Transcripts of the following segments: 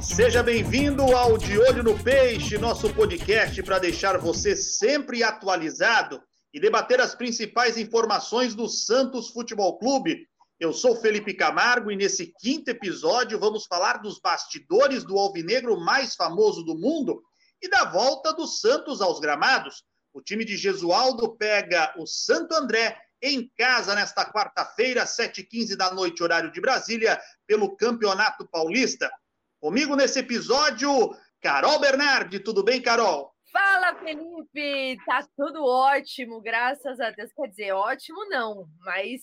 Seja bem-vindo ao De Olho no Peixe, nosso podcast para deixar você sempre atualizado e debater as principais informações do Santos Futebol Clube. Eu sou Felipe Camargo e nesse quinto episódio vamos falar dos bastidores do alvinegro mais famoso do mundo e da volta do Santos aos gramados. O time de Gesualdo pega o Santo André em casa nesta quarta-feira, 7h15 da noite, horário de Brasília, pelo Campeonato Paulista. Comigo nesse episódio, Carol Bernardi. Tudo bem, Carol? Fala, Felipe! Tá tudo ótimo, graças a Deus. Quer dizer, ótimo não, mas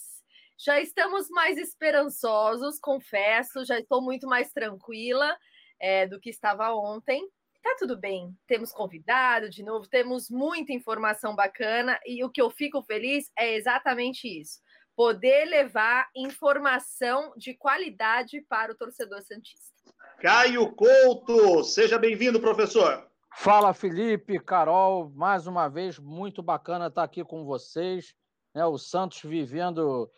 já estamos mais esperançosos, confesso, já estou muito mais tranquila é, do que estava ontem. Tá tudo bem, temos convidado de novo, temos muita informação bacana e o que eu fico feliz é exatamente isso poder levar informação de qualidade para o torcedor Santista. Caio Couto, seja bem-vindo, professor. Fala, Felipe, Carol, mais uma vez, muito bacana estar aqui com vocês. Né, o Santos vivendo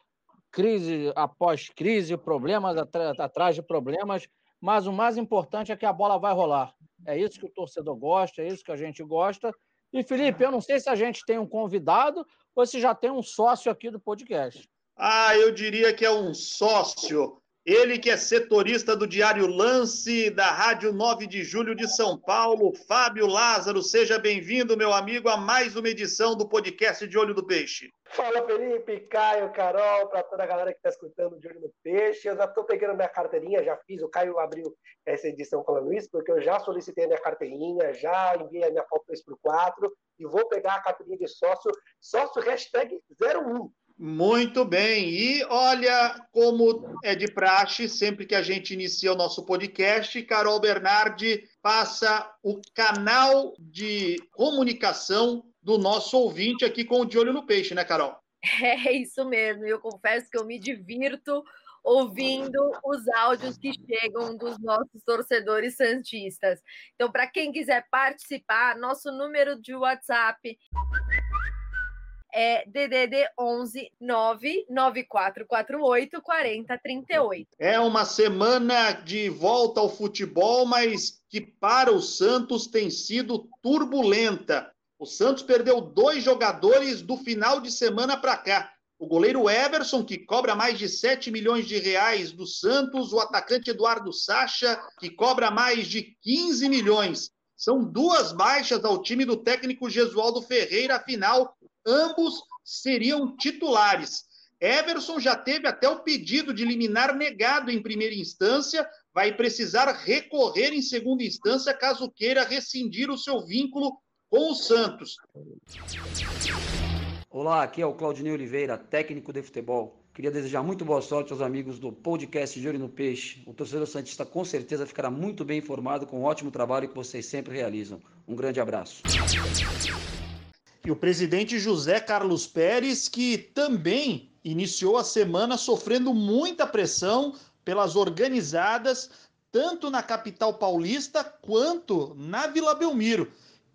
crise após crise, problemas atrás de problemas, mas o mais importante é que a bola vai rolar. É isso que o torcedor gosta, é isso que a gente gosta. E, Felipe, eu não sei se a gente tem um convidado ou se já tem um sócio aqui do podcast. Ah, eu diria que é um sócio. Ele que é setorista do Diário Lance, da Rádio 9 de Julho de São Paulo, Fábio Lázaro. Seja bem-vindo, meu amigo, a mais uma edição do podcast de Olho do Peixe. Fala, Felipe, Caio, Carol, para toda a galera que está escutando de Olho no Peixe. Eu já estou pegando minha carteirinha, já fiz, o Caio abriu essa edição falando isso, porque eu já solicitei a minha carteirinha, já enviei a minha foto 3x4 e vou pegar a carteirinha de sócio, sócio hashtag 01. Muito bem. E olha, como é de praxe, sempre que a gente inicia o nosso podcast, Carol Bernardi passa o canal de comunicação do nosso ouvinte aqui com o De Olho no Peixe, né, Carol? É isso mesmo. Eu confesso que eu me divirto ouvindo os áudios que chegam dos nossos torcedores santistas. Então, para quem quiser participar, nosso número de WhatsApp é DDD 11 99448 4038. É uma semana de volta ao futebol, mas que para o Santos tem sido turbulenta. O Santos perdeu dois jogadores do final de semana para cá. O goleiro Everson, que cobra mais de 7 milhões de reais do Santos, o atacante Eduardo Sacha, que cobra mais de 15 milhões. São duas baixas ao time do técnico Gesualdo Ferreira, afinal, ambos seriam titulares. Everson já teve até o pedido de liminar negado em primeira instância, vai precisar recorrer em segunda instância caso queira rescindir o seu vínculo com o Santos. Olá, aqui é o Claudinei Oliveira, técnico de futebol. Queria desejar muito boa sorte aos amigos do podcast de Olho no Peixe. O torcedor Santista com certeza ficará muito bem informado com o ótimo trabalho que vocês sempre realizam. Um grande abraço e o presidente José Carlos Pérez, que também iniciou a semana sofrendo muita pressão pelas organizadas, tanto na capital paulista quanto na Vila Belmiro.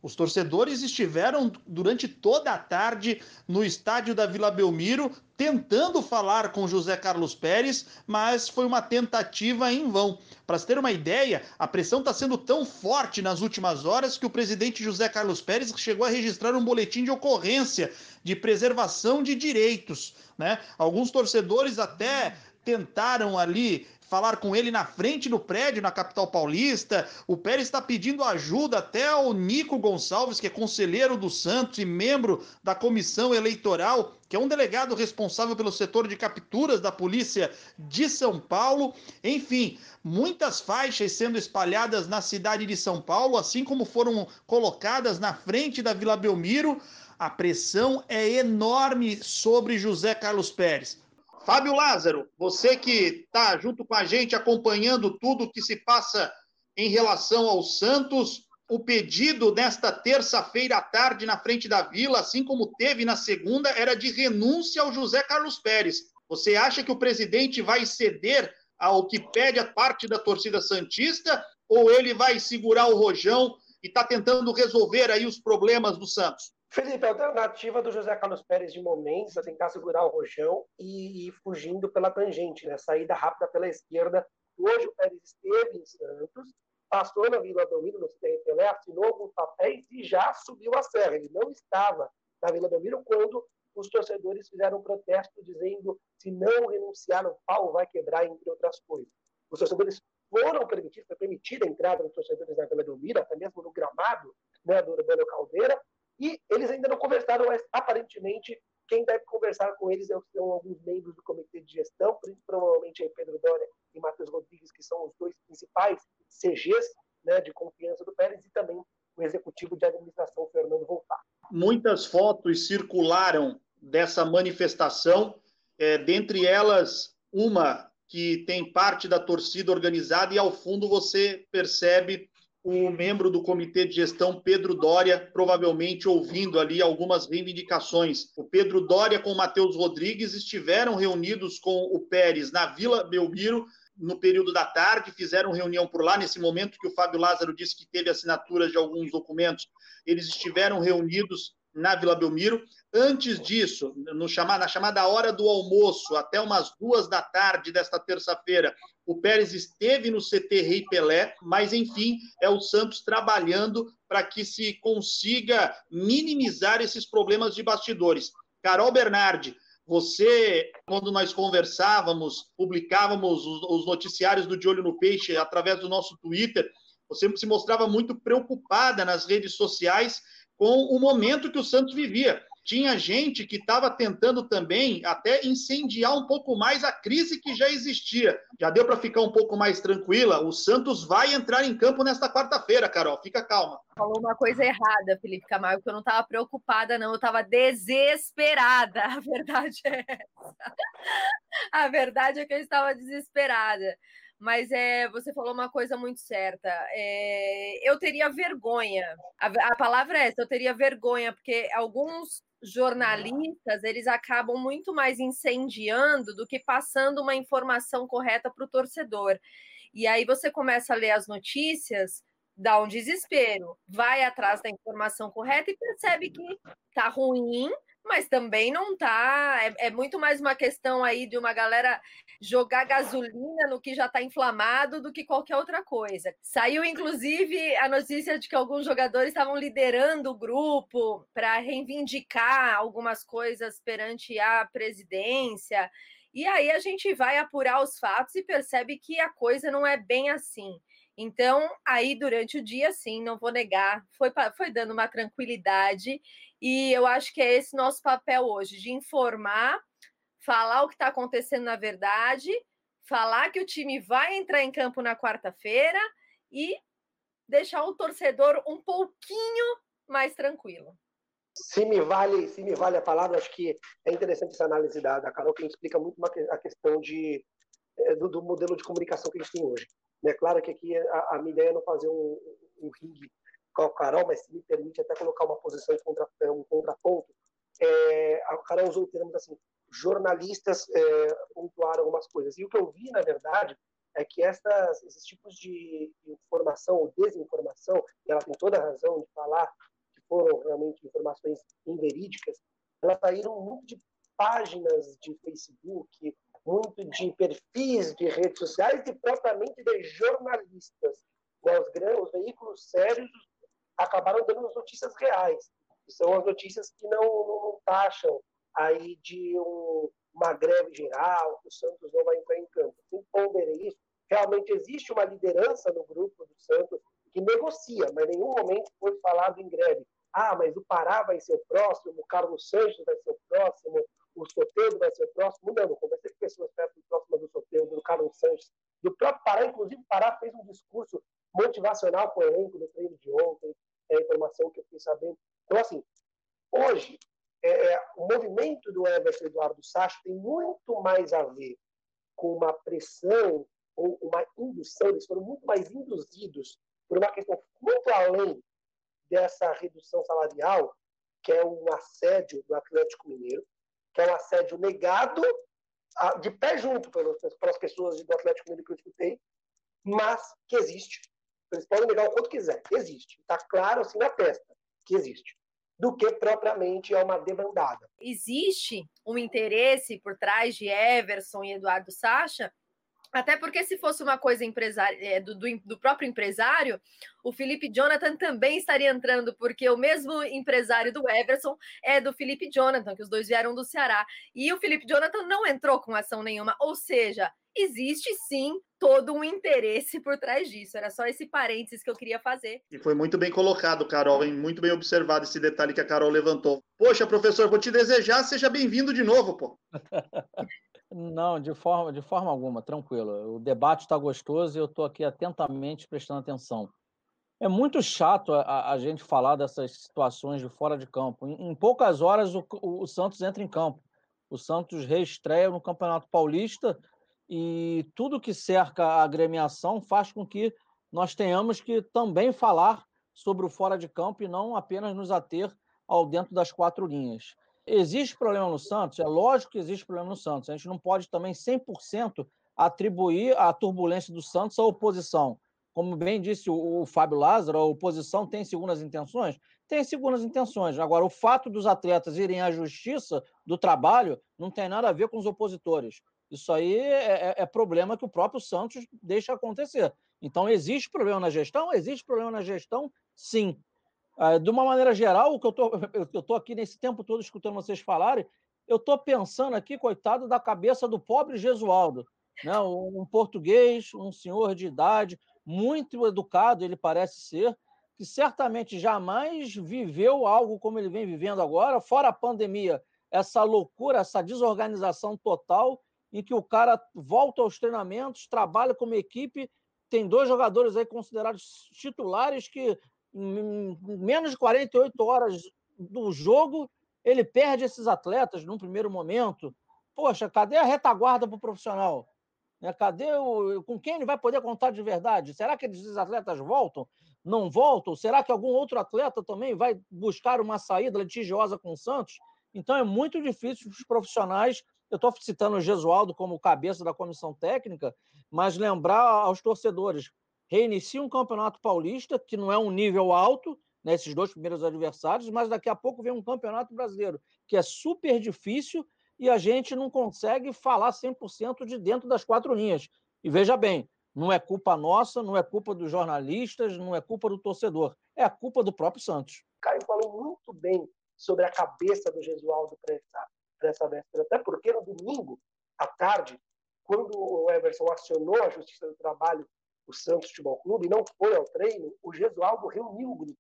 Os torcedores estiveram durante toda a tarde no estádio da Vila Belmiro tentando falar com José Carlos Pérez, mas foi uma tentativa em vão. Para se ter uma ideia, a pressão está sendo tão forte nas últimas horas que o presidente José Carlos Pérez chegou a registrar um boletim de ocorrência de preservação de direitos. Né? Alguns torcedores até tentaram ali falar com ele na frente do prédio na capital paulista. O Pérez está pedindo ajuda até ao Nico Gonçalves, que é conselheiro do Santos e membro da comissão eleitoral, que é um delegado responsável pelo setor de capturas da polícia de São Paulo. Enfim, muitas faixas sendo espalhadas na cidade de São Paulo, assim como foram colocadas na frente da Vila Belmiro. A pressão é enorme sobre José Carlos Pérez. Fábio Lázaro, você que está junto com a gente acompanhando tudo que se passa em relação ao Santos, o pedido nesta terça-feira à tarde na frente da Vila, assim como teve na segunda, era de renúncia ao José Carlos Pérez. Você acha que o presidente vai ceder ao que pede a parte da torcida Santista ou ele vai segurar o rojão e está tentando resolver aí os problemas do Santos? Felipe, a alternativa do José Carlos Pérez de momento é tentar segurar o rojão e ir fugindo pela tangente, né? saída rápida pela esquerda. Hoje o Pérez esteve em Santos, passou na Vila Belmiro, no Pelé, assinou alguns papéis e já subiu a serra. Ele não estava na Vila Belmiro quando os torcedores fizeram um protesto dizendo se não renunciar, o pau vai quebrar, entre outras coisas. Os torcedores foram permitidos, foi permitida a entrada dos torcedores na Vila Belmiro, até mesmo no gramado né, do Urbano Caldeira, e eles ainda não conversaram, mas aparentemente quem deve conversar com eles são alguns membros do comitê de gestão, provavelmente aí Pedro Dória e Matheus Rodrigues, que são os dois principais CGs né, de confiança do Pérez, e também o executivo de administração, Fernando Voltar. Muitas fotos circularam dessa manifestação, é, dentre elas uma que tem parte da torcida organizada, e ao fundo você percebe o membro do comitê de gestão, Pedro Dória, provavelmente ouvindo ali algumas reivindicações. O Pedro Dória com o Matheus Rodrigues estiveram reunidos com o Pérez na Vila Belmiro no período da tarde, fizeram reunião por lá, nesse momento que o Fábio Lázaro disse que teve assinatura de alguns documentos, eles estiveram reunidos na Vila Belmiro. Antes disso, no chamar, na chamada hora do almoço, até umas duas da tarde desta terça-feira, o Pérez esteve no CT Rei Pelé, mas enfim, é o Santos trabalhando para que se consiga minimizar esses problemas de bastidores. Carol Bernardi, você, quando nós conversávamos, publicávamos os, noticiários do De Olho no Peixe através do nosso Twitter, você se mostrava muito preocupada nas redes sociais com o momento que o Santos vivia tinha gente que estava tentando também até incendiar um pouco mais a crise que já existia. Já deu para ficar um pouco mais tranquila? O Santos vai entrar em campo nesta quarta-feira, Carol. Fica calma. Falou uma coisa errada, Felipe Camargo, que eu não estava preocupada, não. Eu estava desesperada. A verdade é essa. A verdade é que eu estava desesperada mas é, você falou uma coisa muito certa. É, eu teria vergonha. A, a, palavra é essa, eu teria vergonha, porque alguns jornalistas eles acabam muito mais incendiando do que passando uma informação correta para o torcedor. E aí você começa a ler as notícias, dá um desespero, vai atrás da informação correta e percebe que tá ruim, mas também não tá. É, é, muito mais uma questão aí de uma galera jogar gasolina no que já está inflamado do que qualquer outra coisa. Saiu, inclusive, a notícia de que alguns jogadores estavam liderando o grupo para reivindicar algumas coisas perante a presidência. E aí a gente vai apurar os fatos e percebe que a coisa não é bem assim. Então, aí durante o dia, sim, não vou negar, foi, foi dando uma tranquilidade, e eu acho que é esse nosso papel hoje, de informar, falar o que está acontecendo na verdade, falar que o time vai entrar em campo na quarta-feira e deixar o torcedor um pouquinho mais tranquilo. Se me vale, se me vale a palavra, acho que é interessante essa análise da, da Carol, que explica muito uma, a questão de, eh, do, do modelo de comunicação que a gente tem hoje. É claro que aqui a, a minha ideia é não fazer um, um ringue Carol, mas se me permite até colocar uma posição de contra, um contraponto. É, a Carol usou termos assim, jornalistas é, pontuaram algumas coisas. E o que eu vi, na verdade, é que essas, esses tipos de informação ou desinformação, e ela tem toda a razão de falar que foram realmente informações inverídicas, elas saíram muito de páginas de Facebook, muito de perfis de redes sociais e propriamente de jornalistas. Os, os veículos sérios acabaram dando as notícias reais, que são as notícias que não, não, não taxam aí de um, uma greve geral, que o Santos não vai entrar em campo. Sem ponderei isso, realmente existe uma liderança no grupo do Santos que negocia, mas em nenhum momento foi falado em greve. Ah, mas o Pará vai ser o próximo, o Carlos Santos vai ser o próximo, o Soteldo vai ser o próximo. Não, eu conversei com pessoas perto próximas do Soteldo, do Carlos Santos, do próprio Pará. Inclusive, o Pará fez um discurso motivacional com o elenco do treino de ontem, é a informação que eu fiquei sabendo. Então, assim, hoje, é, é, o movimento do Everton Eduardo Sacha tem muito mais a ver com uma pressão ou uma indução, eles foram muito mais induzidos por uma questão muito além dessa redução salarial, que é um assédio do Atlético Mineiro, que é um assédio negado de pé junto pelas pessoas do Atlético Mineiro que eu escutei, mas que existe. Eles podem negar o quanto quiser. Existe. Está claro assim na testa que existe. Do que propriamente é uma debandada. Existe um interesse por trás de Everson e Eduardo Sacha até porque se fosse uma coisa é, do, do, do, próprio empresário, o Felipe Jonathan também estaria entrando, porque o mesmo empresário do Everson é do Felipe Jonathan, que os dois vieram do Ceará. E o Felipe Jonathan não entrou com ação nenhuma. Ou seja, existe sim todo um interesse por trás disso. Era só esse parênteses que eu queria fazer. E foi muito bem colocado, Carol, hein? muito bem observado esse detalhe que a Carol levantou. Poxa, professor, vou te desejar, seja bem-vindo de novo, pô. Não, de forma, de forma alguma, tranquilo. O debate está gostoso e eu estou aqui atentamente prestando atenção. É muito chato a, a, gente falar dessas situações de fora de campo. Em, em poucas horas, o, o, Santos entra em campo. O Santos reestreia no Campeonato Paulista e tudo que cerca a agremiação faz com que nós tenhamos que também falar sobre o fora de campo e não apenas nos ater ao dentro das quatro linhas. Existe problema no Santos? É lógico que existe problema no Santos. A gente não pode também 100% atribuir a turbulência do Santos à oposição. Como bem disse o, Fábio Lázaro, a oposição tem segundas intenções? Tem segundas intenções. Agora, o fato dos atletas irem à justiça do trabalho não tem nada a ver com os opositores. Isso aí é, é, é problema que o próprio Santos deixa acontecer. Então, existe problema na gestão? Existe problema na gestão, sim. Ah, de uma maneira geral, o que eu tô, eu tô aqui nesse tempo todo escutando vocês falarem, eu estou pensando aqui, coitado, da cabeça do pobre Gesualdo, né? um português, um senhor de idade, muito educado, ele parece ser, que certamente jamais viveu algo como ele vem vivendo agora, fora a pandemia, essa loucura, essa desorganização total, em que o cara volta aos treinamentos, trabalha como equipe, tem dois jogadores aí considerados titulares que menos de 48 horas do jogo, ele perde esses atletas num primeiro momento. Poxa, cadê a retaguarda para o profissional? Né, cadê o. Com quem ele vai poder contar de verdade? Será que esses atletas voltam? Não voltam? Será que algum outro atleta também vai buscar uma saída litigiosa com o Santos? Então é muito difícil para os profissionais. Eu estou citando o Gesualdo como cabeça da comissão técnica, mas lembrar aos torcedores: reinicia um campeonato paulista, que não é um nível alto, né, dois primeiros adversários, mas daqui a pouco vem um campeonato brasileiro, que é super difícil e a gente não consegue falar 100% de dentro das quatro linhas. E veja bem, não é culpa nossa, não é culpa dos jornalistas, não é culpa do torcedor, é a culpa do próprio Santos. Caio falou muito bem sobre a cabeça do Gesualdo para essa, essa véspera, até porque no domingo, à tarde, quando o Everson acionou a Justiça do Trabalho o Santos Futebol Clube, não foi ao treino, o Gesualdo reuniu o grupo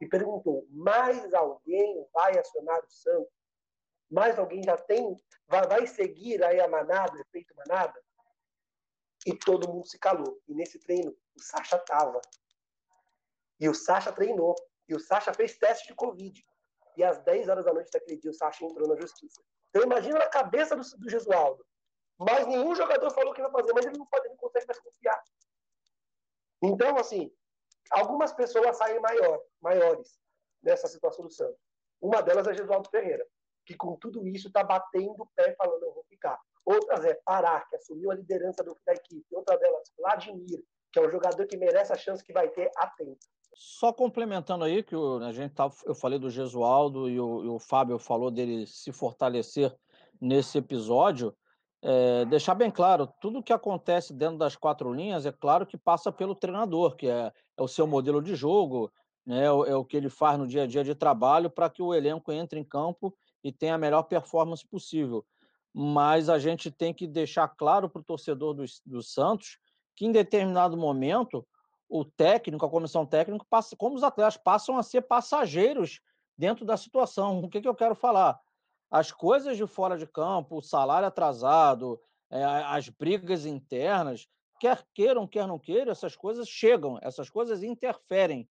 e perguntou: mais alguém vai acionar o Santos? Mais alguém já tem, vai, vai seguir aí a manada, o efeito manada? E todo mundo se calou. E nesse treino, o Sacha estava. E o Sacha treinou. E o Sacha fez teste de Covid. E às 10 horas da noite daquele dia, o Sacha entrou na justiça. Então imagina a cabeça do, do Gesualdo. Mas nenhum jogador falou que vai fazer, mas ele não pode, ele não consegue mais confiar. Então, assim, algumas pessoas saem maior, maiores nessa situação do Santos. Uma delas é Gesualdo Ferreira, que com tudo isso está batendo o pé falando, eu vou ficar. Outras é Pará, que assumiu a liderança do, da equipe. Outra delas, Vladimir, que é um jogador que merece a chance que vai ter atento. Só complementando aí, que a gente tá, eu falei do Gesualdo e o, e o Fábio falou dele se fortalecer nesse episódio. É, deixar bem claro, tudo que acontece dentro das quatro linhas, é claro que passa pelo treinador, que é, é o seu modelo de jogo, né, é, o, é o que ele faz no dia a dia de trabalho para que o elenco entre em campo e tenha a melhor performance possível. Mas a gente tem que deixar claro para o torcedor do, do Santos que em determinado momento o técnico, a comissão técnica, passa, como os atletas passam a ser passageiros dentro da situação. O que, que eu quero falar? As coisas de fora de campo, o salário atrasado, é, as brigas internas, quer queiram, quer não queiram, essas coisas chegam, essas coisas interferem.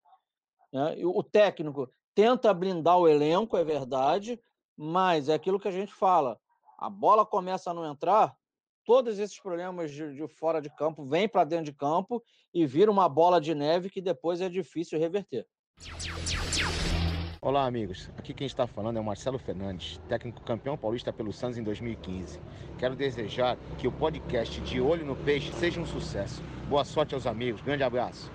Né? o técnico tenta blindar o elenco, é verdade, mas é aquilo que a gente fala: a bola começa a não entrar, todos esses problemas de, de fora de campo vêm para dentro de campo e vira uma bola de neve que depois é difícil reverter. Olá, amigos. Aqui quem está falando é o Marcelo Fernandes, técnico campeão paulista pelo Santos em 2015. Quero desejar que o podcast De Olho no Peixe seja um sucesso. Boa sorte aos amigos. Grande abraço.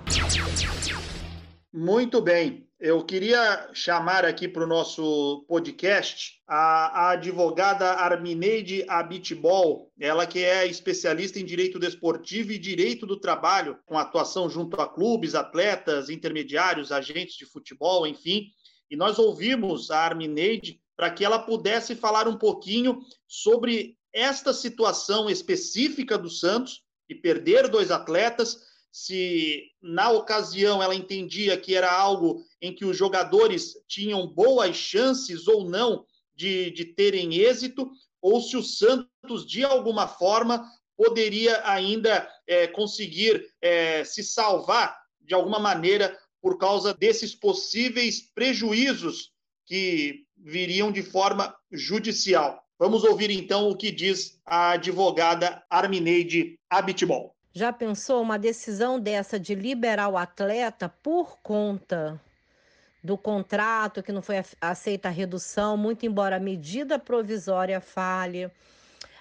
Muito bem. Eu queria chamar aqui para o nosso podcast a, a, advogada Armineide Abitbol, ela que é especialista em direito desportivo e direito do trabalho, com atuação junto a clubes, atletas, intermediários, agentes de futebol, enfim. E nós ouvimos a Armineide para que ela pudesse falar um pouquinho sobre esta situação específica do Santos e perder dois atletas se na ocasião ela entendia que era algo em que os jogadores tinham boas chances ou não de, de terem êxito, ou se o Santos, de alguma forma, poderia ainda é, conseguir é, se salvar de alguma maneira por causa desses possíveis prejuízos que viriam de forma judicial. Vamos ouvir então o que diz a advogada Armineide Abitbol. Já pensou uma decisão dessa de liberar o atleta por conta do contrato que não foi aceita a redução, muito embora a medida provisória fale,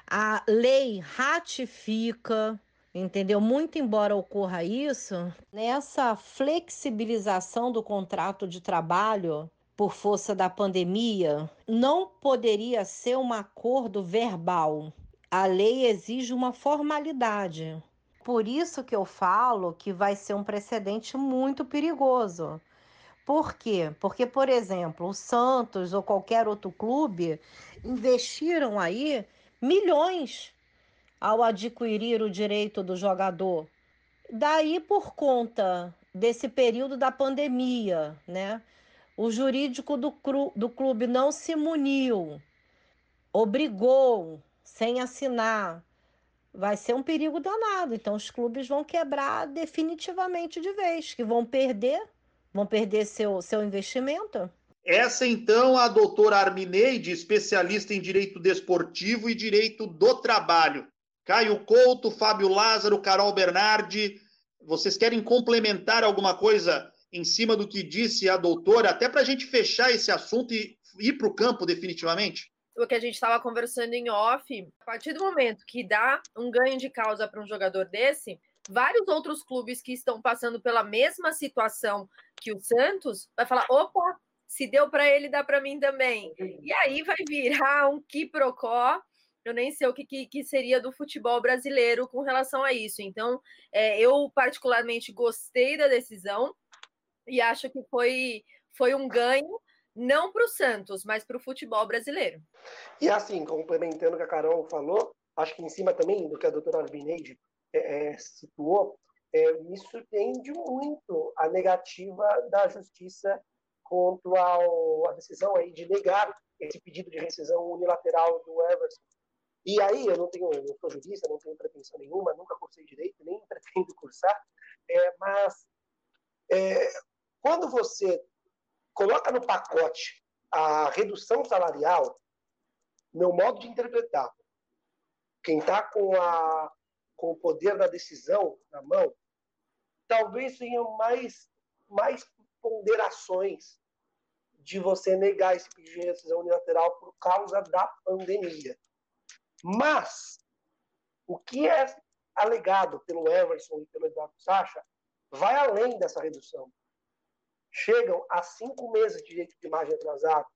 a lei ratifica, entendeu? Muito embora ocorra isso, nessa flexibilização do contrato de trabalho por força da pandemia, não poderia ser um acordo verbal. A lei exige uma formalidade. Por isso que eu falo que vai ser um precedente muito perigoso. Por quê? Porque, por exemplo, o Santos ou qualquer outro clube investiram aí milhões ao adquirir o direito do jogador. Daí, por conta desse período da pandemia, né? O jurídico do, do clube não se muniu, obrigou, sem assinar, vai ser um perigo danado. Então os clubes vão quebrar definitivamente de vez, que vão perder, vão perder seu, seu investimento. Essa então a doutora Armineide, especialista em direito desportivo e direito do trabalho. Caio Couto, Fábio Lázaro, Carol Bernardi, vocês querem complementar alguma coisa em cima do que disse a doutora, até para a gente fechar esse assunto e ir para o campo definitivamente? o que a gente estava conversando em off, a partir do momento que dá um ganho de causa para um jogador desse, vários outros clubes que estão passando pela mesma situação que o Santos vai falar: opa, se deu para ele, dá para mim também. E aí vai virar um quiprocó. Eu nem sei o que, que, que, seria do futebol brasileiro com relação a isso. Então, é, eu particularmente gostei da decisão e acho que foi, foi um ganho não para o Santos, mas para o futebol brasileiro. E assim, complementando o que a Carol falou, acho que em cima também do que a doutora Arbineide é, é, situou, é, me surpreende muito a negativa da justiça quanto à decisão aí de negar esse pedido de rescisão unilateral do Everson. E aí, eu não tenho, não sou jurista, não tenho pretensão nenhuma, nunca cursei direito, nem pretendo cursar, é, mas é, quando você coloca no pacote a redução salarial, meu modo de interpretar, quem está com, a, com o poder da decisão na mão, talvez tenham mais, mais ponderações de você negar esse pedido de decisão unilateral por causa da pandemia. Mas, o que é alegado pelo Everson e pelo Eduardo Sacha vai além dessa redução chegam a cinco meses de direito de imagem atrasado.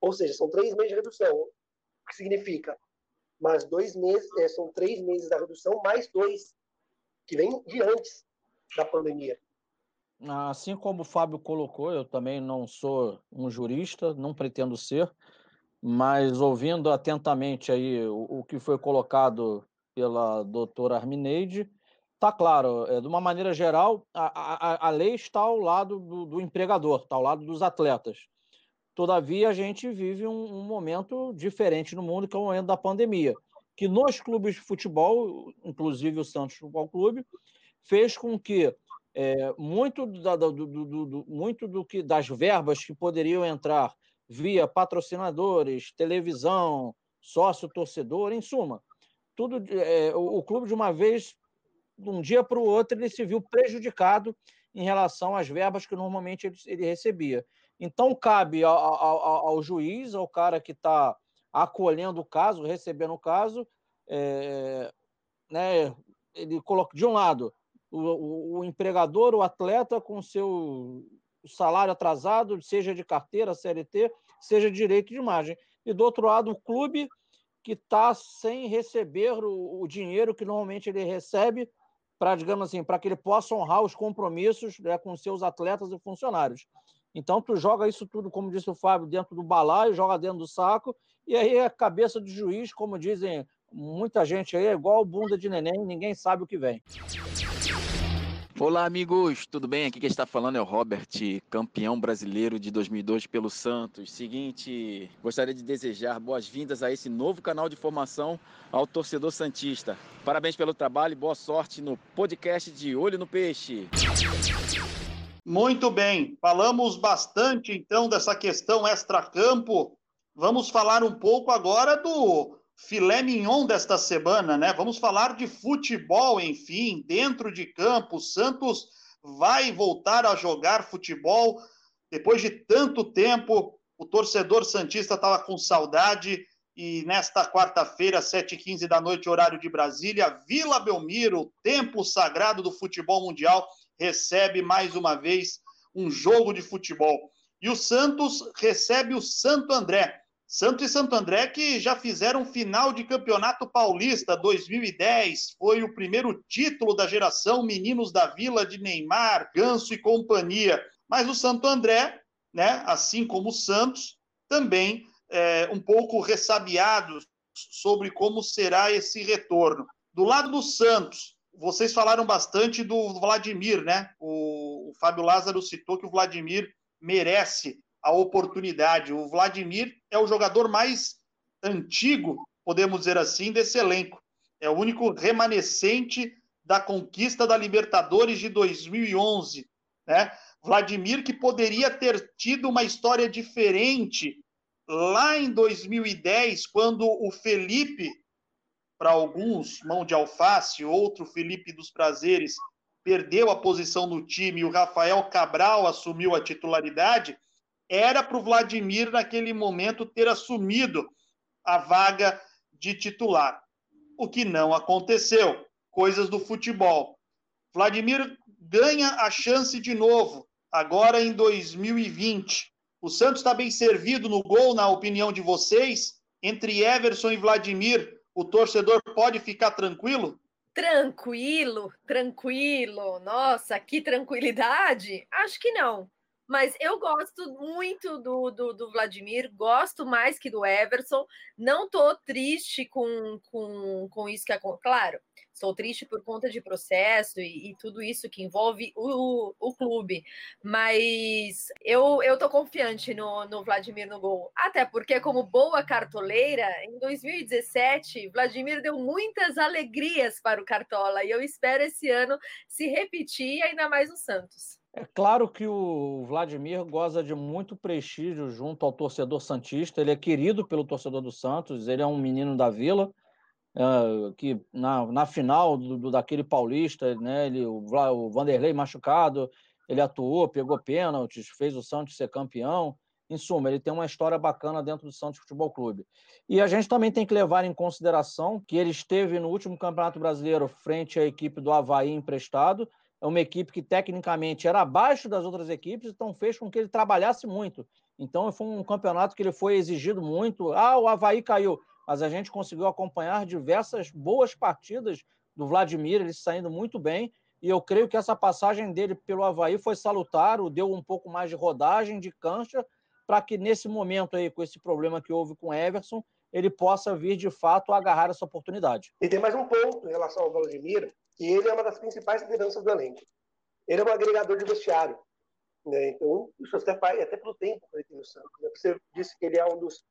Ou seja, são três meses de redução. O que significa? Mais dois meses, é, são três meses da redução, mais dois, que vem de antes da pandemia. Assim como o Fábio colocou, eu também não sou um jurista, não pretendo ser, mas ouvindo atentamente aí o, o que foi colocado pela doutora Armineide, Tá claro, é, de uma maneira geral, a, a, a lei está ao lado do, do, empregador, está ao lado dos atletas. Todavia, a gente vive um, um, momento diferente no mundo, que é o momento da pandemia, que nos clubes de futebol, inclusive o Santos Futebol Clube, fez com que é, muito, da, do, do, do, muito do que das verbas que poderiam entrar via patrocinadores, televisão, sócio torcedor, em suma, tudo é, o, o clube de uma vez de um dia para o outro, ele se viu prejudicado em relação às verbas que normalmente ele, ele recebia. Então, cabe ao, ao, ao, juiz, ao cara que está acolhendo o caso, recebendo o caso, é, né, ele coloca, de um lado, o, o, o empregador, o atleta com seu salário atrasado, seja de carteira, CLT, seja direito de imagem. E do outro lado, o clube que está sem receber o, o, dinheiro que normalmente ele recebe para, digamos assim, para que ele possa honrar os compromissos né, com seus atletas e funcionários. Então, tu joga isso tudo, como disse o Fábio, dentro do balaio, joga dentro do saco, e aí a cabeça do juiz, como dizem muita gente aí, é igual bunda de neném, ninguém sabe o que vem. Olá, amigos, tudo bem? Aqui quem está falando é o Robert, campeão brasileiro de 2002 pelo Santos. Seguinte, gostaria de desejar boas-vindas a esse novo canal de formação ao torcedor Santista. Parabéns pelo trabalho e boa sorte no podcast de Olho no Peixe. Muito bem, falamos bastante então dessa questão extra-campo. Vamos falar um pouco agora do filé mignon desta semana, né? Vamos falar de futebol, enfim, dentro de campo. O Santos vai voltar a jogar futebol depois de tanto tempo. O torcedor Santista estava com saudade. E nesta quarta-feira, 7h15 da noite, horário de Brasília, Vila Belmiro, templo sagrado do futebol mundial, recebe mais uma vez um jogo de futebol. E o Santos recebe o Santo André. Santos e Santo André que já fizeram final de campeonato paulista 2010, foi o primeiro título da geração Meninos da Vila de Neymar, Ganso e companhia. Mas o Santo André, né, assim como o Santos, também é, um pouco ressabiados sobre como será esse retorno. Do lado do Santos, vocês falaram bastante do Vladimir, né? O, o Fábio Lázaro citou que o Vladimir merece a oportunidade. O Vladimir é o jogador mais antigo, podemos dizer assim, desse elenco. É o único remanescente da conquista da Libertadores de 2011, né? Vladimir que poderia ter tido uma história diferente lá em 2010, quando o Felipe, para alguns, mão de alface, outro Felipe dos Prazeres, perdeu a posição no time e o Rafael Cabral assumiu a titularidade, era para o Vladimir, naquele momento, ter assumido a vaga de titular. O que não aconteceu. Coisas do futebol. Vladimir ganha a chance de novo, agora em 2020. O Santos está bem servido no gol, na opinião de vocês? Entre Everson e Vladimir, o torcedor pode ficar tranquilo? Tranquilo, tranquilo. Nossa, que tranquilidade? Acho que não. Mas eu gosto muito do, do, do, Vladimir, gosto mais que do Everson. Não tô triste com, com, com isso que aconteceu. Claro, estou triste por conta de processo e, e tudo isso que envolve o, o, clube. Mas eu, eu tô confiante no, no Vladimir no gol. Até porque, como boa cartoleira, em 2017, Vladimir deu muitas alegrias para o Cartola. E eu espero esse ano se repetir, ainda mais no Santos. É claro que o Vladimir goza de muito prestígio junto ao torcedor Santista. Ele é querido pelo torcedor do Santos, ele é um menino da vila. É, que na, na final do, do, daquele paulista, né, ele, o, o Vanderlei machucado, ele atuou, pegou pênaltis, fez o Santos ser campeão. Em suma, ele tem uma história bacana dentro do Santos Futebol Clube. E a gente também tem que levar em consideração que ele esteve no último Campeonato Brasileiro frente à equipe do Havaí emprestado é uma equipe que tecnicamente era abaixo das outras equipes, então fez com que ele trabalhasse muito. Então foi um campeonato que ele foi exigido muito. Ah, o Havaí caiu, mas a gente conseguiu acompanhar diversas boas partidas do Vladimir, ele saindo muito bem. E eu creio que essa passagem dele pelo Havaí foi salutar, o deu um pouco mais de rodagem, de cancha, para que nesse momento aí, com esse problema que houve com o Everson, ele possa vir de fato agarrar essa oportunidade. E tem mais um ponto em relação ao Vladimir, que ele é uma das principais lideranças do elenco. Ele é um agregador de vestiário. Né? Então, isso até, até pelo tempo que ele tem no Santos. Né? Você disse que ele é um dos,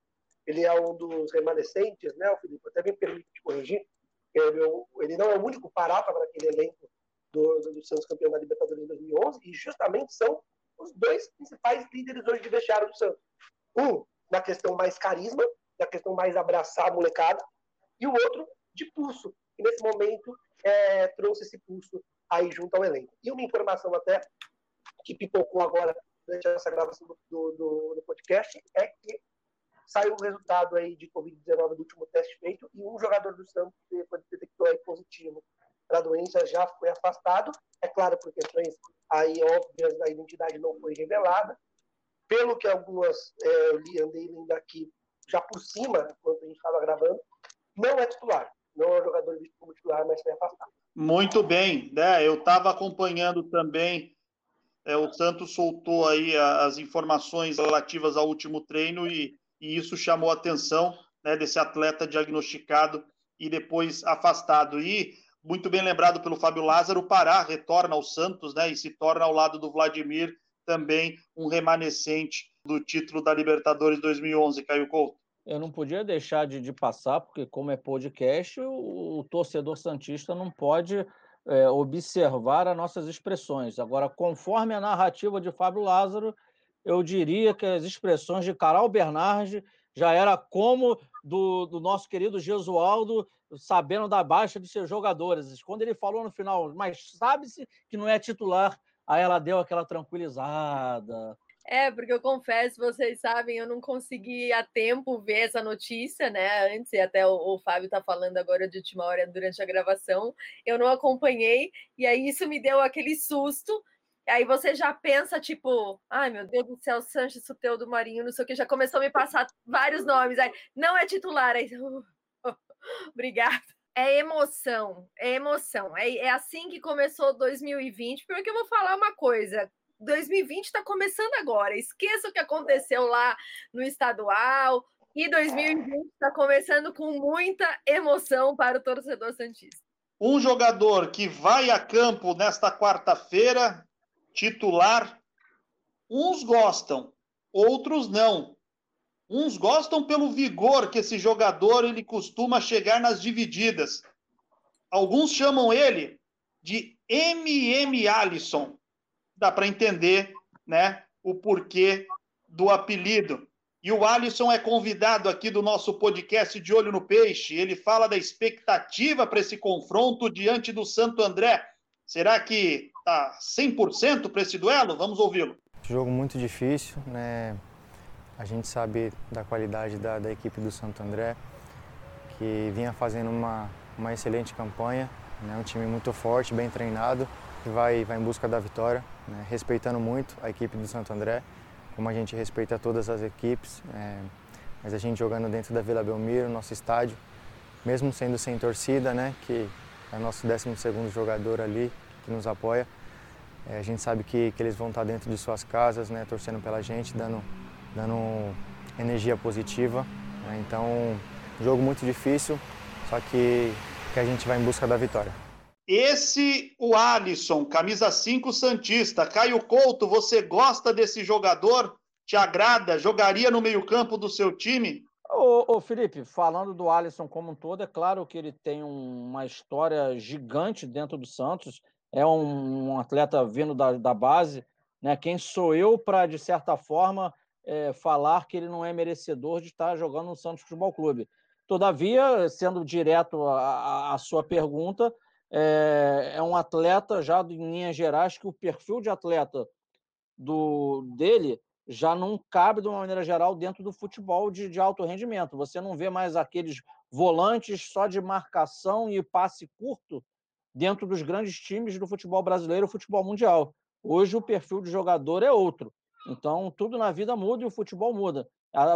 ele é um dos remanescentes, né, o Felipe? Até me permite te corrigir. Ele, é ele não é o único parapa para aquele elenco do, do, do Santos campeão da Libertadores em 2011, e justamente são os dois principais líderes hoje de vestiário do Santos. Um, na questão mais carisma, na questão mais abraçar a molecada, e o outro de pulso, que nesse momento é, trouxe esse pulso aí junto ao elenco. E uma informação até que pipocou agora durante essa gravação do, do, do podcast é que saiu o resultado aí de Covid-19 do último teste feito e um jogador do Santos detectou aí positivo para a doença já foi afastado claro, por questões aí óbvias, identidade não foi revelada. Pelo que algumas é, eu li, andei lendo aqui já por cima, enquanto a gente estava gravando, não é titular. Não é um jogador visto como titular, mas foi afastado. Muito bem, né? Eu estava acompanhando também. É, o Santos soltou aí as informações relativas ao último treino e, e isso chamou a atenção né, desse atleta diagnosticado e depois afastado. E muito bem lembrado pelo Fábio Lázaro, o Pará retorna ao Santos, né? E se torna ao lado do Vladimir também um remanescente do título da Libertadores 2011, Caio Couto. Eu não podia deixar de, de passar, porque como é podcast, o, o torcedor santista não pode é, observar as nossas expressões. Agora, conforme a narrativa de Fábio Lázaro, eu diria que as expressões de Carol Bernardi já era como do, do nosso querido Gesualdo, sabendo da baixa de seus jogadores. Quando ele falou no final, mas sabe-se que não é titular, aí ela deu aquela tranquilizada. É, porque eu confesso, vocês sabem, eu não consegui a tempo ver essa notícia, né? Antes, e até o, o Fábio está falando agora de última hora durante a gravação, eu não acompanhei, e aí isso me deu aquele susto. Aí você já pensa, tipo, ai meu Deus do céu, Sanches, do Marinho, não sei o que, já começou a me passar vários nomes. Aí, não é titular, aí. Obrigada. É emoção, é emoção. É, é assim que começou 2020, porque eu vou falar uma coisa: 2020 está começando agora. Esqueça o que aconteceu lá no estadual. E 2020 está começando com muita emoção para o torcedor Santista. Um jogador que vai a campo nesta quarta-feira, titular, uns gostam, outros não. Uns gostam pelo vigor que esse jogador ele costuma chegar nas divididas. Alguns chamam ele de MM Alisson dá para entender né, o porquê do apelido. E o Alisson é convidado aqui do nosso podcast De Olho no Peixe. Ele fala da expectativa para esse confronto diante do Santo André. Será que está 100% para esse duelo? Vamos ouvi-lo. Jogo muito difícil, né? A gente sabe da qualidade da, da equipe do Santo André, que vinha fazendo uma, uma excelente campanha, né? um time muito forte, bem treinado, que vai, vai em busca da vitória né, respeitando muito a equipe do Santo André, como a gente respeita todas as equipes, é, mas a gente jogando dentro da Vila Belmiro, nosso estádio, mesmo sendo sem torcida, né, que é o nosso 12 jogador ali que nos apoia, é, a gente sabe que, que eles vão estar dentro de suas casas, né, torcendo pela gente, dando, dando energia positiva. Né, então, jogo muito difícil, só que, que a gente vai em busca da vitória. Esse, o Alisson, camisa 5 Santista. Caio Couto, você gosta desse jogador? Te agrada? Jogaria no meio-campo do seu time? Ô, ô, Felipe, falando do Alisson como um todo, é claro que ele tem uma história gigante dentro do Santos. É um, um atleta vindo da, da base. Né? Quem sou eu para, de certa forma, é, falar que ele não é merecedor de estar jogando no Santos Futebol Clube? Todavia, sendo direto à sua pergunta, é, é um atleta já em linhas gerais que o perfil de atleta do dele já não cabe de uma maneira geral dentro do futebol de, de alto rendimento. Você não vê mais aqueles volantes só de marcação e passe curto dentro dos grandes times do futebol brasileiro e futebol mundial. Hoje o perfil de jogador é outro. Então tudo na vida muda e o futebol muda.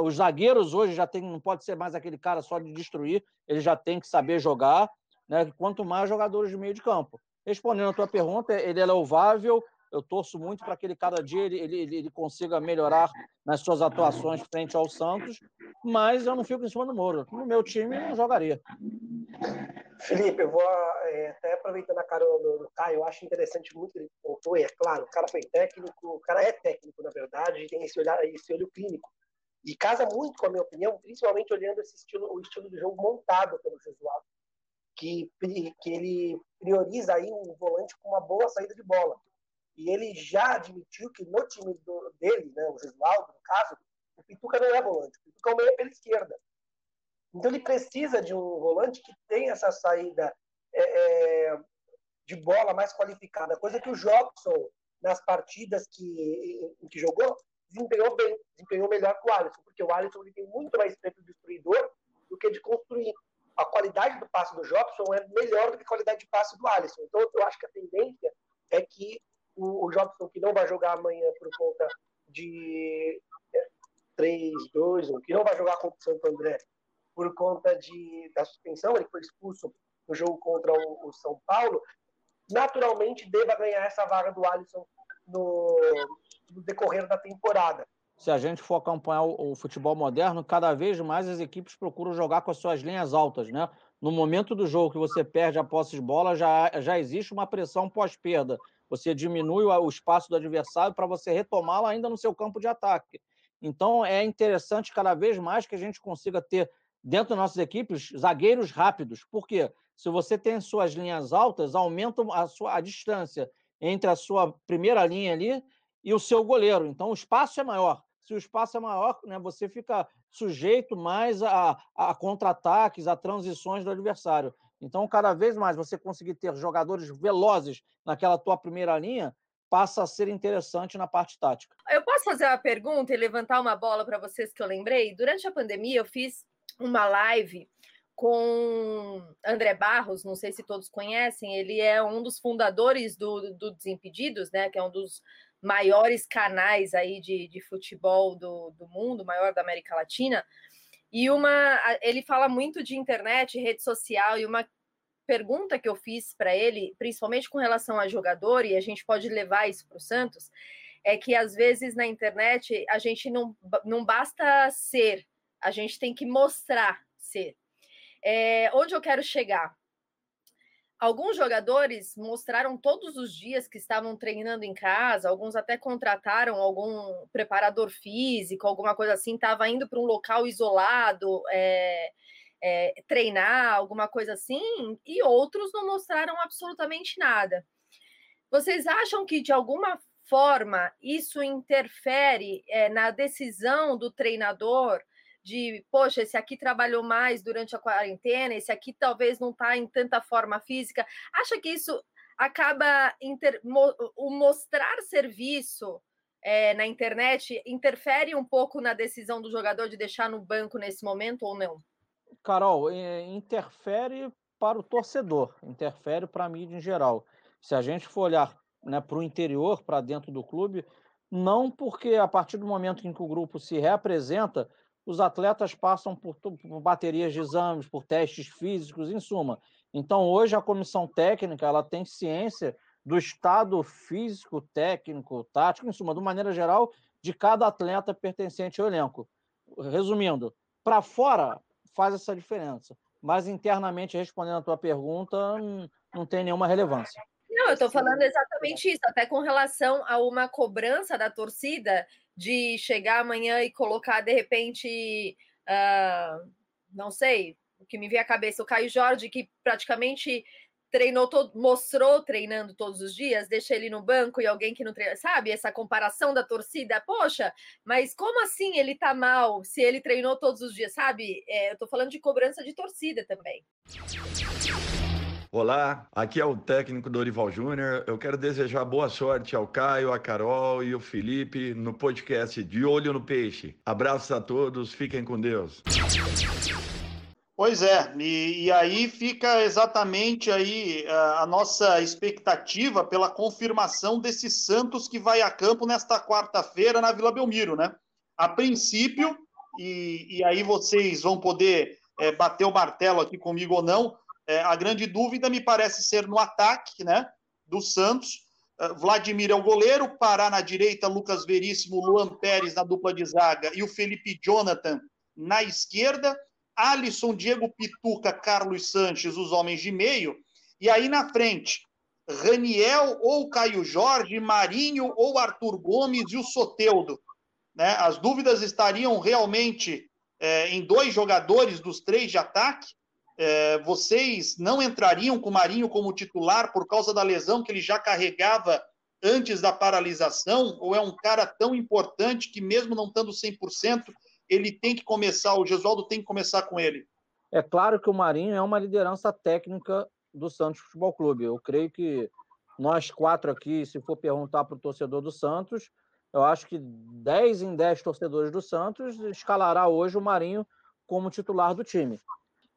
Os zagueiros hoje já tem, não pode ser mais aquele cara só de destruir, ele já tem que saber jogar né? quanto mais jogadores de meio de campo. Respondendo a tua pergunta, ele é louvável, eu torço muito para que ele cada dia ele, ele, ele, consiga melhorar nas suas atuações frente ao Santos, mas eu não fico em cima do Moro. No meu time, eu não jogaria. Felipe, eu vou é, até aproveitando a cara do, Caio, eu acho interessante muito que ele pontuou, e é claro, o cara foi técnico, o cara é técnico, na verdade, tem esse, olhar, esse olho clínico. E casa muito com a minha opinião, principalmente olhando esse estilo, o estilo de jogo montado pelo Jesualdo que, que ele prioriza aí um volante com uma boa saída de bola. E ele já admitiu que no time do, dele, né, o Gesualdo, no caso, o Pituca não é volante, o Pituca é o meio pela esquerda. Então ele precisa de um volante que tenha essa saída é, é, de bola mais qualificada, coisa que o Jobson, nas partidas que, em que jogou, desempenhou bem, desempenhou melhor que o Alisson, porque o Alisson ele tem muito mais tempo de destruidor do que de construir a qualidade do passe do Jobson é melhor do que a qualidade de passe do Alisson. Então, eu acho que a tendência é que o, o Jobson, que não vai jogar amanhã por conta de 3, 2, 1, que não vai jogar contra o Santo André por conta de, da suspensão, ele foi expulso no jogo contra o, o São Paulo, naturalmente deva ganhar essa vaga do Alisson no, no decorrer da temporada. Se a gente for acompanhar o, o, futebol moderno, cada vez mais as equipes procuram jogar com as suas linhas altas, né? No momento do jogo que você perde a posse de bola, já, já existe uma pressão pós-perda. Você diminui o, o espaço do adversário para você retomá-lo ainda no seu campo de ataque. Então, é interessante cada vez mais que a gente consiga ter, dentro das nossas equipes, zagueiros rápidos. Por quê? Se você tem suas linhas altas, aumenta a, sua, a distância entre a sua primeira linha ali e o seu goleiro. Então, o espaço é maior. Se o espaço é maior, né, você fica sujeito mais a, a contra-ataques, a transições do adversário. Então, cada vez mais você conseguir ter jogadores velozes naquela tua primeira linha, passa a ser interessante na parte tática. Eu posso fazer uma pergunta e levantar uma bola para vocês que eu lembrei? Durante a pandemia, eu fiz uma live com André Barros, não sei se todos conhecem, ele é um dos fundadores do, do Desimpedidos, né? Que é um dos maiores canais aí de, de futebol do, do mundo, maior da América Latina. E uma, ele fala muito de internet, rede social, e uma pergunta que eu fiz para ele, principalmente com relação a jogador, e a gente pode levar isso para o Santos, é que às vezes na internet a gente não, não basta ser, a gente tem que mostrar ser. É, onde eu quero chegar? Alguns jogadores mostraram todos os dias que estavam treinando em casa, alguns até contrataram algum preparador físico, alguma coisa assim, estava indo para um local isolado, é, é, treinar, alguma coisa assim, e outros não mostraram absolutamente nada. Vocês acham que, de alguma forma, isso interfere é, na decisão do treinador de, poxa, esse aqui trabalhou mais durante a quarentena, esse aqui talvez não está em tanta forma física. Acha que isso acaba inter, o mostrar serviço é, na internet interfere um pouco na decisão do jogador de deixar no banco nesse momento ou não? Carol, interfere para o torcedor, interfere para a mídia em geral. Se a gente for olhar né, para o interior, para dentro do clube, não porque a partir do momento em que o grupo se reapresenta, os atletas passam por, por, baterias de exames, por testes físicos, em suma. Então, hoje, a comissão técnica ela tem ciência do estado físico, técnico, tático, em suma, de maneira geral, de cada atleta pertencente ao elenco. Resumindo, para fora faz essa diferença, mas internamente, respondendo a tua pergunta, não tem nenhuma relevância. Não, eu estou falando exatamente isso, até com relação a uma cobrança da torcida de chegar amanhã e colocar, de repente, uh, não sei, o que me vem à cabeça, o Caio Jorge, que praticamente treinou, todo, mostrou treinando todos os dias, deixa ele no banco e alguém que não treina, sabe? Essa comparação da torcida, poxa, mas como assim ele tá mal se ele treinou todos os dias, sabe? É, eu tô falando de cobrança de torcida também. Olá, aqui é o técnico Dorival Júnior. Eu quero desejar boa sorte ao Caio, a Carol e o Felipe no podcast De Olho no Peixe. Abraços a todos, fiquem com Deus. Pois é, e, e aí fica exatamente aí a, a, nossa expectativa pela confirmação desse Santos que vai a campo nesta quarta-feira na Vila Belmiro, né? A princípio, e, e aí vocês vão poder é, bater o martelo aqui comigo ou não, é, a grande dúvida me parece ser no ataque, né? Do Santos. Uh, Vladimir é o goleiro, Pará na direita, Lucas Veríssimo, Luan Pérez na dupla de zaga e o Felipe Jonathan na esquerda. Alisson, Diego Pituca, Carlos Sanches, os homens de meio. E aí na frente, Raniel ou Caio Jorge, Marinho ou Arthur Gomes e o Soteudo. Né? As dúvidas estariam realmente é, em dois jogadores dos três de ataque é, vocês não entrariam com o Marinho como titular por causa da lesão que ele já carregava antes da paralisação? Ou é um cara tão importante que, mesmo não estando 100%, ele tem que começar, o Gesualdo tem que começar com ele? É claro que o Marinho é uma liderança técnica do Santos Futebol Clube. Eu creio que nós quatro aqui, se for perguntar para o torcedor do Santos, eu acho que 10 em 10 torcedores do Santos escalará hoje o Marinho como titular do time.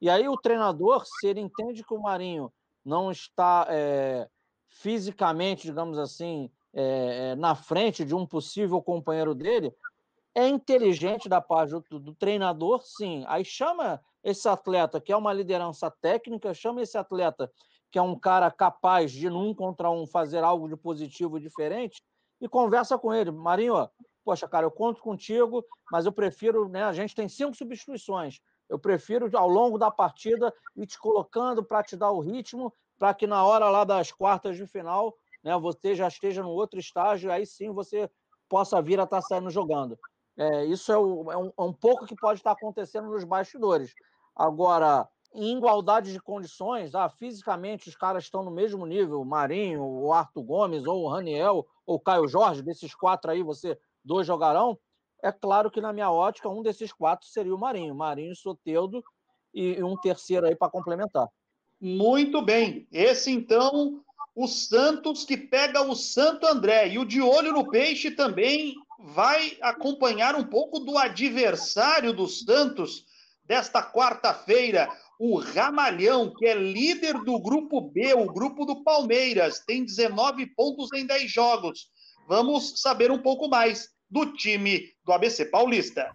E aí o treinador, se ele entende que o Marinho não está é, fisicamente, digamos assim, é, na frente de um possível companheiro dele, é inteligente da parte do, do, treinador, sim. Aí chama esse atleta que é uma liderança técnica, chama esse atleta que é um cara capaz de, num contra um, fazer algo de positivo e diferente, e conversa com ele. Marinho, poxa, cara, eu conto contigo, mas eu prefiro, né? A gente tem cinco substituições. Eu prefiro, ao longo da partida, ir te colocando para te dar o ritmo, para que na hora lá das quartas de final, né, você já esteja no outro estágio, aí sim você possa vir a estar tá saindo jogando. É, isso é, o, é, um, é um pouco que pode estar acontecendo nos bastidores. Agora, em igualdade de condições, ah, fisicamente os caras estão no mesmo nível, o Marinho, o Arthur Gomes, ou o Raniel, ou o Caio Jorge, desses quatro aí, você dois jogarão. É claro que, na minha ótica, um desses quatro seria o Marinho, Marinho, Soteudo e um terceiro aí para complementar. Muito bem. Esse, então, o Santos que pega o Santo André. E o de olho no peixe também vai acompanhar um pouco do adversário do Santos desta quarta-feira, o Ramalhão, que é líder do grupo B, o grupo do Palmeiras, tem 19 pontos em 10 jogos. Vamos saber um pouco mais do time do ABC Paulista.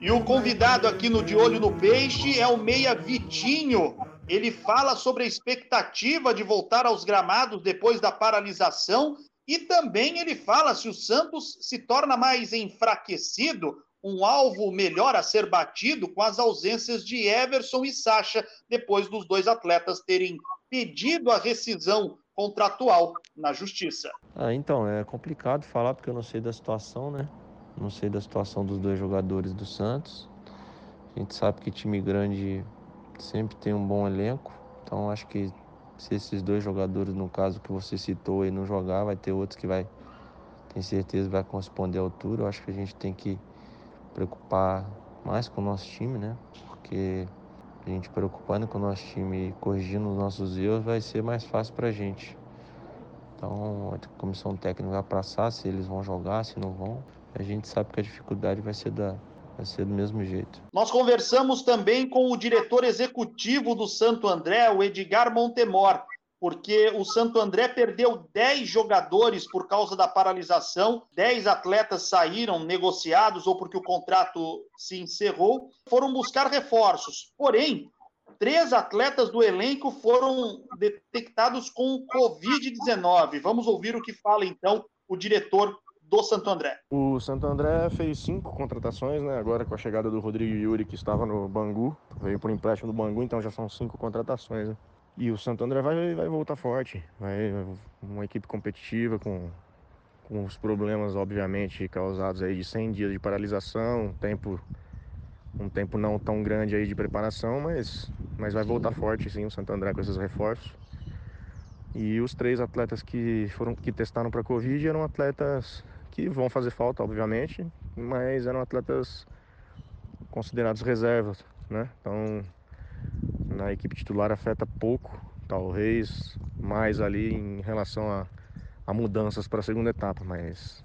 E o convidado aqui no De Olho no Peixe é o Meia Vitinho. Ele fala sobre a expectativa de voltar aos gramados depois da paralisação e também ele fala se o Santos se torna mais enfraquecido, um alvo melhor a ser batido com as ausências de Everson e Sacha, depois dos dois atletas terem pedido a rescisão contratual na justiça. Ah, então, é complicado falar porque eu não sei da situação, né? Não sei da situação dos dois jogadores do Santos. A gente sabe que time grande sempre tem um bom elenco. Então acho que se esses dois jogadores, no caso que você citou aí, não jogar, vai ter outros que vai, tem certeza, vai corresponder à altura. Eu acho que a gente tem que preocupar mais com o nosso time, né? Porque a gente preocupando com o nosso time e corrigindo os nossos erros vai ser mais fácil para a gente. Então a comissão técnica vai passar se eles vão jogar, se não vão a gente sabe que a dificuldade vai ser da vai ser do mesmo jeito. Nós conversamos também com o diretor executivo do Santo André, o Edgar Montemor, porque o Santo André perdeu 10 jogadores por causa da paralisação, 10 atletas saíram negociados ou porque o contrato se encerrou, foram buscar reforços. Porém, três atletas do elenco foram detectados com Covid-19. Vamos ouvir o que fala então o diretor do Santo André. O Santo André fez cinco contratações, né? Agora com a chegada do Rodrigo Yuri, que estava no Bangu, veio por empréstimo do Bangu, então já são cinco contratações. Né? E o Santo André vai, vai voltar forte, vai uma equipe competitiva com, com os problemas, obviamente, causados aí de 100 dias de paralisação, tempo um tempo não tão grande aí de preparação, mas, mas vai voltar forte sim o Santo André com esses reforços. E os três atletas que foram que testaram para Covid eram atletas que vão fazer falta, obviamente, mas eram atletas considerados reservas, né? Então, na equipe titular afeta pouco, talvez mais ali em relação a, a mudanças para a segunda etapa, mas,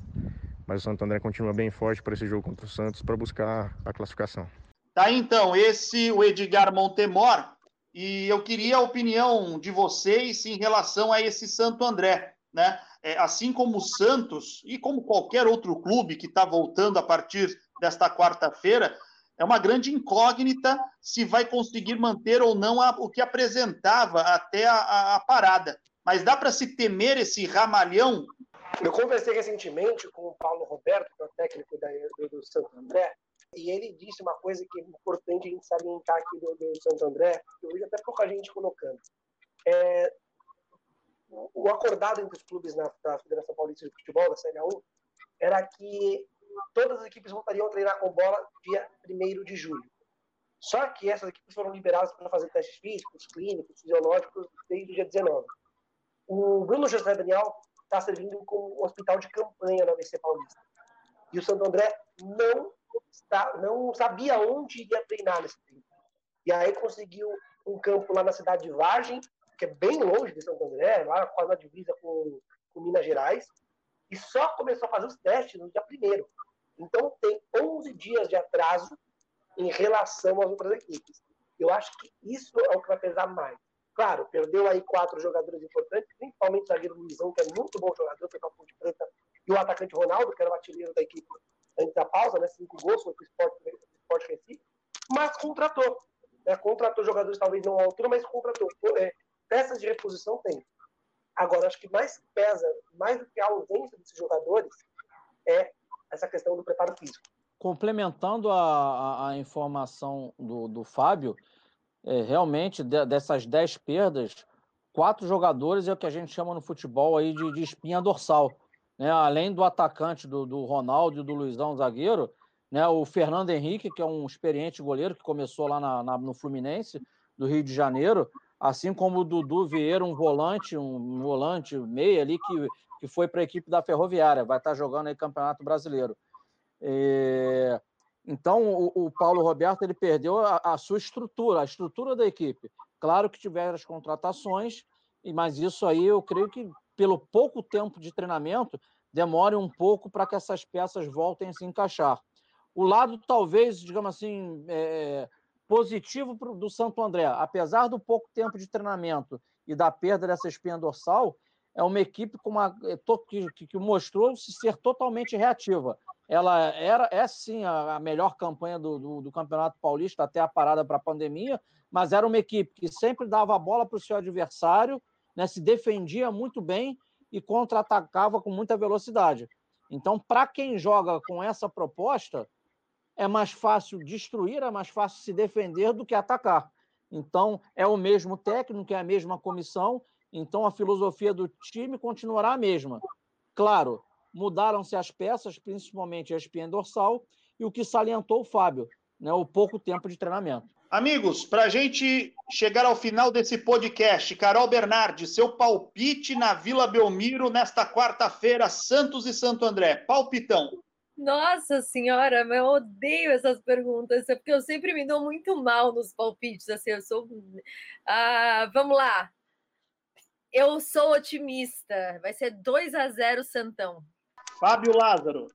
mas o Santo André continua bem forte para esse jogo contra o Santos para buscar a classificação. Tá, então, esse o Edgar Montemor, e eu queria a opinião de vocês em relação a esse Santo André, né? É, assim como o Santos e como qualquer outro clube que está voltando a partir desta quarta-feira, é uma grande incógnita se vai conseguir manter ou não a, o que apresentava até a, a, a parada. Mas dá para se temer esse ramalhão? Eu conversei recentemente com o Paulo Roberto, que é o técnico da, do, Santo André, e ele disse uma coisa que é importante a gente salientar aqui do, do Santo André, que vejo até pouca gente colocando. É, o acordado entre os clubes na, Federação Paulista de Futebol, da Série 1, era que todas as equipes voltariam a treinar com bola dia 1 de julho. Só que essas equipes foram liberadas para fazer testes físicos, clínicos, fisiológicos desde o dia 19. O Bruno José Daniel está servindo como hospital de campanha na ABC Paulista. E o Santo André não, está, não sabia onde iria treinar nesse tempo. E aí conseguiu um campo lá na cidade de Vargem, que é bem longe de Santo André, lá quase a divisa com, com Minas Gerais, e só começou a fazer os testes no dia primeiro. Então tem 11 dias de atraso em relação às outras equipes. Eu acho que isso é o que vai pesar mais. Claro, perdeu aí quatro jogadores importantes, principalmente o zagueiro Luizão, que é muito bom jogador, foi para a Ponte Preta, e o atacante Ronaldo, que era o artilheiro da equipe antes da pausa, né? Cinco gols foi para o Sport, Sport Recife, mas contratou. Né? Contratou jogadores talvez não à altura, mas contratou. É, peças de reposição tem. Agora, acho que mais pesa, mais do que a ausência desses jogadores, é essa questão do preparo físico. Complementando a, a, a informação do, do Fábio, é, realmente de, dessas 10 perdas, quatro jogadores é o que a gente chama no futebol aí de, de espinha dorsal. Né? Além do atacante do, do Ronaldo e do Luizão, zagueiro, né? o Fernando Henrique, que é um experiente goleiro que começou lá na, na, no Fluminense, do Rio de Janeiro, assim como o Dudu Vieira, um volante, um volante meia ali que, que foi para a equipe da Ferroviária, vai estar tá jogando aí Campeonato Brasileiro. É... Então, o, o, Paulo Roberto ele perdeu a, a, sua estrutura, a estrutura da equipe. Claro que tiveram as contratações, mas isso aí eu creio que, pelo pouco tempo de treinamento, demore um pouco para que essas peças voltem a se encaixar. O lado, talvez, digamos assim, é, positivo do Santo André, apesar do pouco tempo de treinamento e da perda dessa espinha dorsal, é uma equipe com uma, é, que, que mostrou se ser totalmente reativa. Ela era, é sim a, a melhor campanha do, do, do, Campeonato Paulista até a parada para a pandemia, mas era uma equipe que sempre dava a bola para o seu adversário, né, se defendia muito bem e contra-atacava com muita velocidade. Então, para quem joga com essa proposta, é mais fácil destruir, é mais fácil se defender do que atacar. Então, é o mesmo técnico, é a mesma comissão, então a filosofia do time continuará a mesma. Claro, mudaram-se as peças, principalmente a espinha dorsal, e o que salientou o Fábio, né, o pouco tempo de treinamento. Amigos, para a gente chegar ao final desse podcast, Carol Bernardi, seu palpite na Vila Belmiro nesta quarta-feira, Santos e Santo André. Palpitão. Nossa senhora, eu odeio essas perguntas, é porque eu sempre me dou muito mal nos palpites. Assim, eu sou. Ah, vamos lá. Eu sou otimista. Vai ser 2 a 0 Santão. Fábio Lázaro.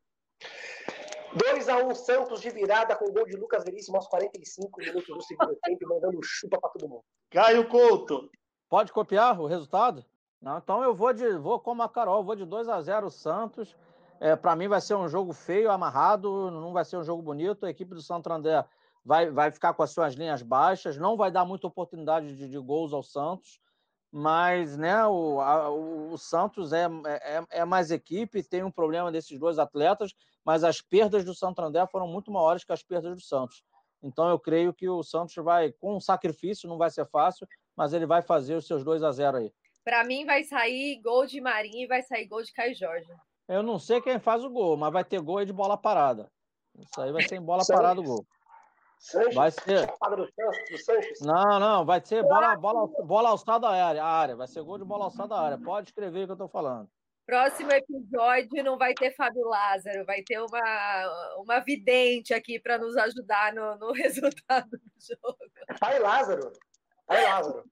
2x1 Santos de virada com gol de Lucas Veríssimo aos 45 minutos do segundo tempo, mandando chupa para todo mundo. Caio Couto. Pode copiar o resultado? Não, então eu vou de vou como a Carol, vou de 2 a 0 Santos. É, para mim vai ser um jogo feio, amarrado, não vai ser um jogo bonito. A equipe do Santo André vai, vai ficar com as suas linhas baixas, não vai dar muita oportunidade de, de gols ao Santos mas né, o, a, o Santos é, é, é, mais equipe, tem um problema desses dois atletas, mas as perdas do Santo André foram muito maiores que as perdas do Santos. Então eu creio que o Santos vai, com um sacrifício, não vai ser fácil, mas ele vai fazer os seus 2 a 0 aí. Para mim vai sair gol de Marinho e vai sair gol de Caio Jorge. Eu não sei quem faz o gol, mas vai ter gol aí de bola parada. Isso aí vai ser em bola parada o gol. Sanches? Vai ser. Não, não, vai ser bola, bola, bola alçada à área, área. Vai ser gol de bola alçada à área. Pode escrever o que eu estou falando. Próximo episódio não vai ter Fábio Lázaro, vai ter uma, uma vidente aqui para nos ajudar no, no resultado do jogo. Vai, Lázaro. Vai, Lázaro.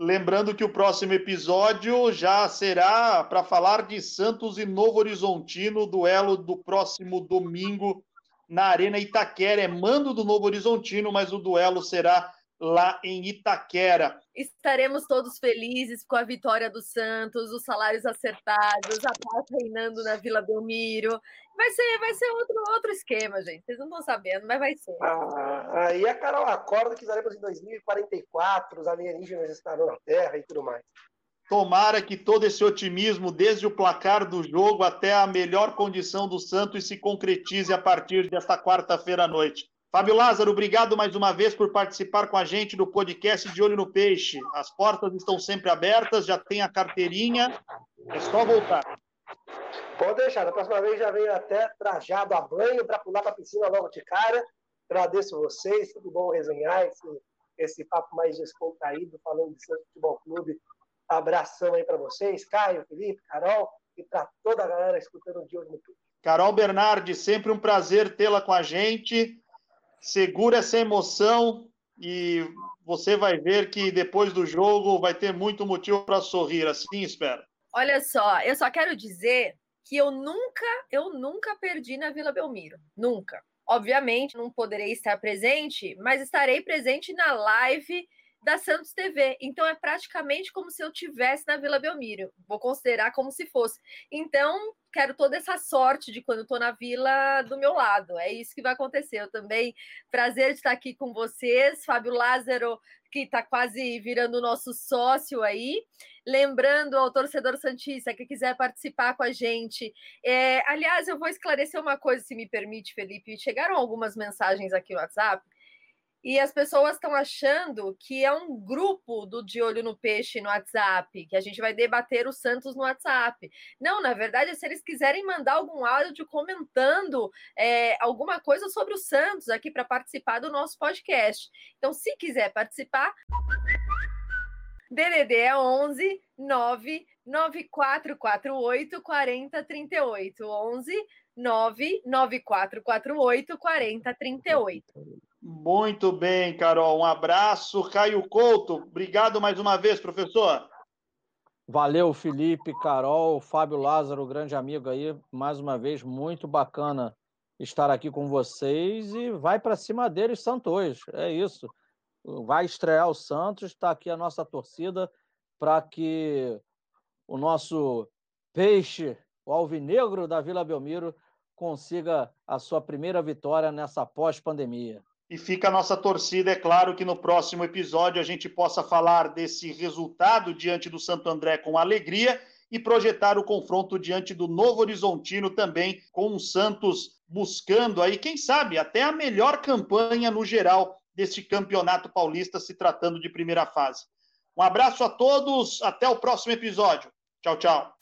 Lembrando que o próximo episódio já será para falar de Santos e Novo Horizontino, duelo do próximo domingo na Arena Itaquera. É mando do Novo Horizontino, mas o duelo será lá em Itaquera. Estaremos todos felizes com a vitória do Santos, os salários acertados, a paz reinando na Vila Belmiro. Vai ser, vai ser outro, outro esquema, gente. Vocês não estão sabendo, mas vai ser. Ah, aí a Carol acorda que estaremos em 2044, os alienígenas estarão na Terra e tudo mais. Tomara que todo esse otimismo, desde o placar do jogo até a melhor condição do Santos, se concretize a partir desta quarta-feira à noite. Fábio Lázaro, obrigado mais uma vez por participar com a gente do podcast De Olho no Peixe. As portas estão sempre abertas, já tem a carteirinha, é só voltar. Pode deixar, da próxima vez já venho até trajado a banho para pular para a piscina logo de cara. Agradeço vocês, tudo bom resenhar esse, esse papo mais descontraído, falando de Santos Futebol Clube Abração aí para vocês, Caio, Felipe, Carol e para toda a galera escutando de olho no tudo. Carol Bernardi, sempre um prazer tê-la com a gente. Segura essa emoção e você vai ver que depois do jogo vai ter muito motivo para sorrir, assim espero. Olha só, eu só quero dizer que eu nunca, eu nunca perdi na Vila Belmiro, nunca. Obviamente, não poderei estar presente, mas estarei presente na live da Santos TV. Então é praticamente como se eu tivesse na Vila Belmiro. Vou considerar como se fosse. Então, quero toda essa sorte de quando estou na vila do meu lado. É isso que vai acontecer. Eu também prazer de estar aqui com vocês, Fábio Lázaro, que está quase virando nosso sócio aí. Lembrando ao torcedor Santista que quiser participar com a gente. É, aliás, eu vou esclarecer uma coisa, se me permite, Felipe. Chegaram algumas mensagens aqui no WhatsApp e as pessoas estão achando que é um grupo do De Olho no Peixe no WhatsApp, que a gente vai debater o Santos no WhatsApp. Não, na verdade, se eles quiserem mandar algum áudio comentando é, alguma coisa sobre o Santos aqui para participar do nosso podcast. Então, se quiser participar, DDD é 11 99448 4038. 11 99448 4038. Muito bem, Carol. Um abraço. Caio Couto, obrigado mais uma vez, professor. Valeu, Felipe, Carol, Fábio Lázaro, grande amigo aí. Mais uma vez, muito bacana estar aqui com vocês e vai para cima deles, Santos. É isso. Vai estrear o Santos, está aqui a nossa torcida para que o nosso peixe, o alvinegro da Vila Belmiro, consiga a sua primeira vitória nessa pós-pandemia. E fica a nossa torcida, é claro, que no próximo episódio a gente possa falar desse resultado diante do Santo André com alegria e projetar o confronto diante do Novo Horizontino também, com o Santos buscando aí, quem sabe, até a melhor campanha no geral deste campeonato paulista, se tratando de primeira fase. Um abraço a todos, até o próximo episódio. Tchau, tchau.